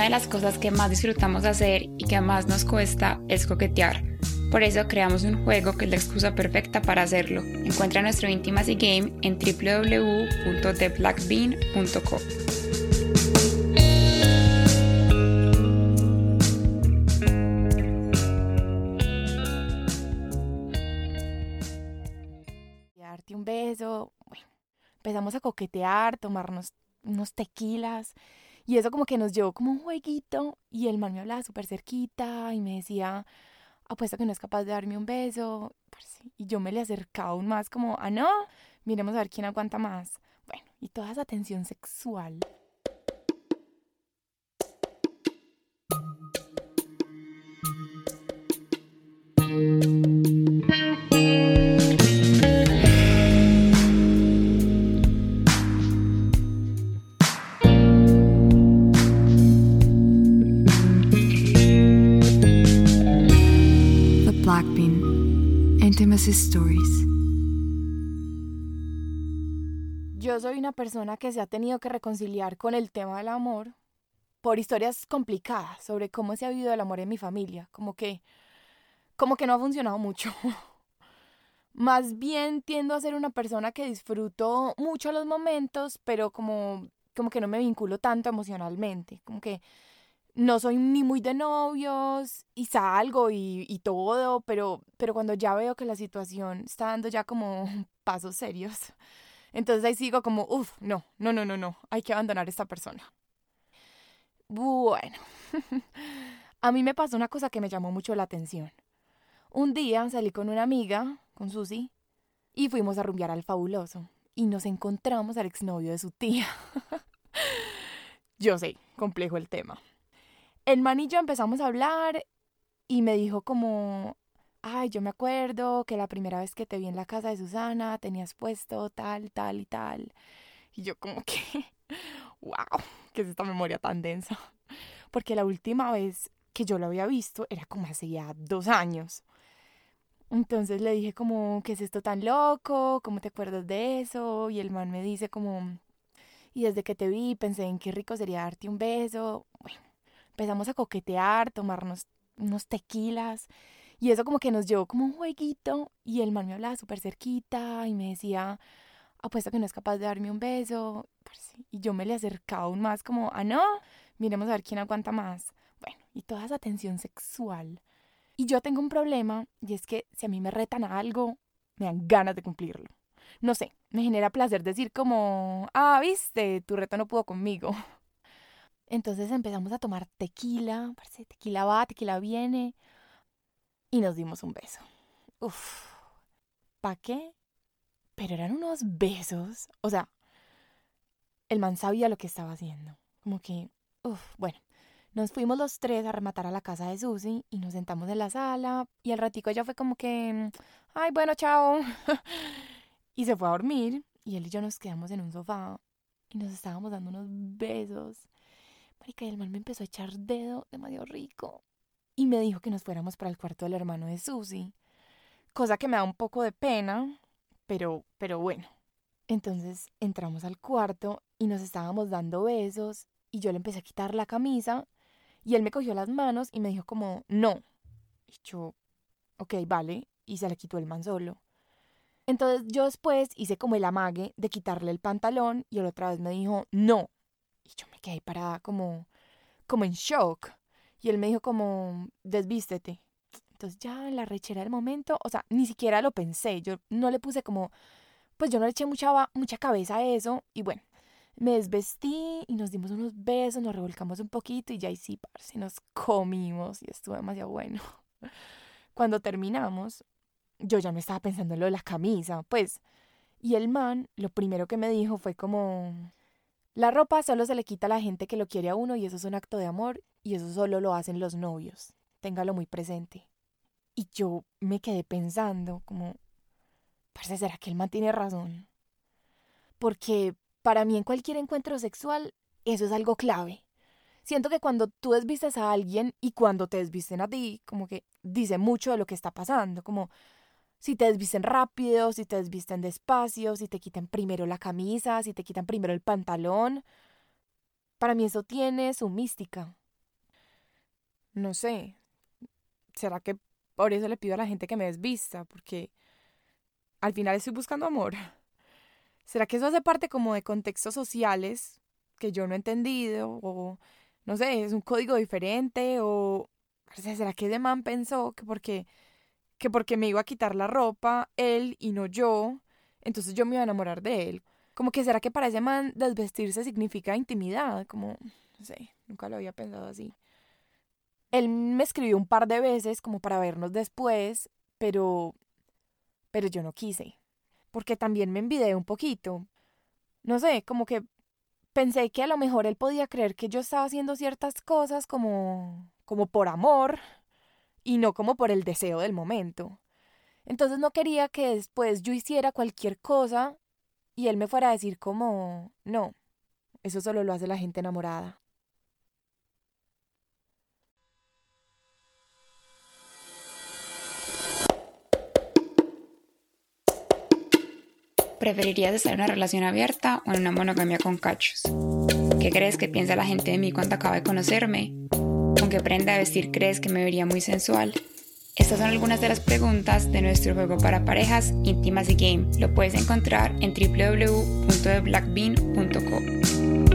Una de las cosas que más disfrutamos hacer y que más nos cuesta es coquetear. Por eso creamos un juego que es la excusa perfecta para hacerlo. Encuentra nuestro Intimacy Game en www.theblackbean.co. Darte un beso, bueno, empezamos a coquetear, tomarnos unos tequilas y eso como que nos llevó como un jueguito y el man me hablaba súper cerquita y me decía, apuesta que no es capaz de darme un beso. Y yo me le acercaba aún más como, ah, no, miremos a ver quién aguanta más. Bueno, y toda esa tensión sexual. Yo soy una persona que se ha tenido que reconciliar con el tema del amor por historias complicadas sobre cómo se ha vivido el amor en mi familia, como que como que no ha funcionado mucho. Más bien tiendo a ser una persona que disfruto mucho los momentos, pero como como que no me vinculo tanto emocionalmente, como que no soy ni muy de novios y salgo y, y, todo, pero, pero cuando ya veo que la situación está dando ya como pasos serios, entonces ahí sigo como, uff, no, no, no, no, no, hay que abandonar a esta persona. Bueno, a mí me pasó una cosa que me llamó mucho la atención. Un día salí con una amiga, con Susi, y fuimos a rumbear al fabuloso. Y nos encontramos al exnovio de su tía. Yo sé, complejo el tema el man y yo empezamos a hablar y me dijo como, ay, yo me acuerdo que la primera vez que te vi en la casa de Susana tenías puesto tal, tal y tal. Y yo como que, wow, ¿qué es esta memoria tan densa? Porque la última vez que yo lo había visto era como hace ya dos años. Entonces le dije como, ¿qué es esto tan loco? ¿Cómo te acuerdas de eso? Y el man me dice como, y desde que te vi pensé en qué rico sería darte un beso. Bueno, empezamos a coquetear, tomarnos unos tequilas. Y eso como que nos llevó como un jueguito. Y el man me hablaba súper cerquita y me decía, apuesta que no es capaz de darme un beso. Y yo me le acercaba aún más como, ah, no, miremos a ver quién aguanta más. Bueno, y toda esa tensión sexual. Y yo tengo un problema y es que si a mí me retan a algo, me dan ganas de cumplirlo. No sé, me genera placer decir como, ah, viste, tu reto no pudo conmigo. Entonces empezamos a tomar tequila, parece tequila va, tequila viene, y nos dimos un beso. Uf, ¿pa' qué? Pero eran unos besos. O sea, el man sabía lo que estaba haciendo. Como que, uf, bueno. Nos fuimos los tres a rematar a la casa de Susi y nos sentamos en la sala y al ratico ella fue como que, ay, bueno, chao. y se fue a dormir y él y yo nos quedamos en un sofá y nos estábamos dando unos besos. Marica, y el man me empezó a echar dedo demasiado rico. Y me dijo que nos fuéramos para el cuarto del hermano de Susie. Cosa que me da un poco de pena, pero, pero bueno. Entonces entramos al cuarto y nos estábamos dando besos y yo le empecé a quitar la camisa y él me cogió las manos y me dijo como, no. Y yo, ok, vale, y se la quitó el man solo. Entonces yo después hice como el amague de quitarle el pantalón y él otra vez me dijo, no. Me quedé parada como, como en shock. Y él me dijo como, desvístete. Entonces ya en la rechera del momento, o sea, ni siquiera lo pensé. Yo no le puse como, pues yo no le eché mucha, mucha cabeza a eso. Y bueno, me desvestí y nos dimos unos besos, nos revolcamos un poquito y ya ahí sí, parce, nos comimos y estuvo demasiado bueno. Cuando terminamos, yo ya me estaba pensando en lo de la camisa, pues. Y el man, lo primero que me dijo fue como, la ropa solo se le quita a la gente que lo quiere a uno y eso es un acto de amor y eso solo lo hacen los novios. Téngalo muy presente. Y yo me quedé pensando como, parece ¿será que él mantiene razón? Porque para mí en cualquier encuentro sexual eso es algo clave. Siento que cuando tú desvistes a alguien y cuando te desvisten a ti, como que dice mucho de lo que está pasando, como si te desvisten rápido, si te desvisten despacio, si te quitan primero la camisa, si te quitan primero el pantalón. Para mí eso tiene su mística. no sé, ¿será que por eso le pido a la gente que me desvista? Porque al final estoy buscando amor. ¿Será que eso hace parte como de contextos sociales que yo no he entendido? O no sé, es un código diferente o... ¿Será que ese man pensó que porque, que porque me iba a quitar la ropa, él y no yo, entonces yo me iba a enamorar de él? Como que será que para ese man desvestirse significa intimidad, como, no sé, nunca lo había pensado así. Él me escribió un par de veces como para vernos después, pero pero yo no quise, porque también me envidié un poquito. No sé, como que pensé que a lo mejor él podía creer que yo estaba haciendo ciertas cosas como como por amor y no como por el deseo del momento. Entonces no quería que después yo hiciera cualquier cosa y él me fuera a decir como, no, eso solo lo hace la gente enamorada. ¿Preferirías estar en una relación abierta o en una monogamia con cachos? ¿Qué crees que piensa la gente de mí cuando acaba de conocerme? ¿Con qué prenda de vestir crees que me vería muy sensual? Estas son algunas de las preguntas de nuestro juego para parejas Intimacy Game. Lo puedes encontrar en www.theblackbean.co.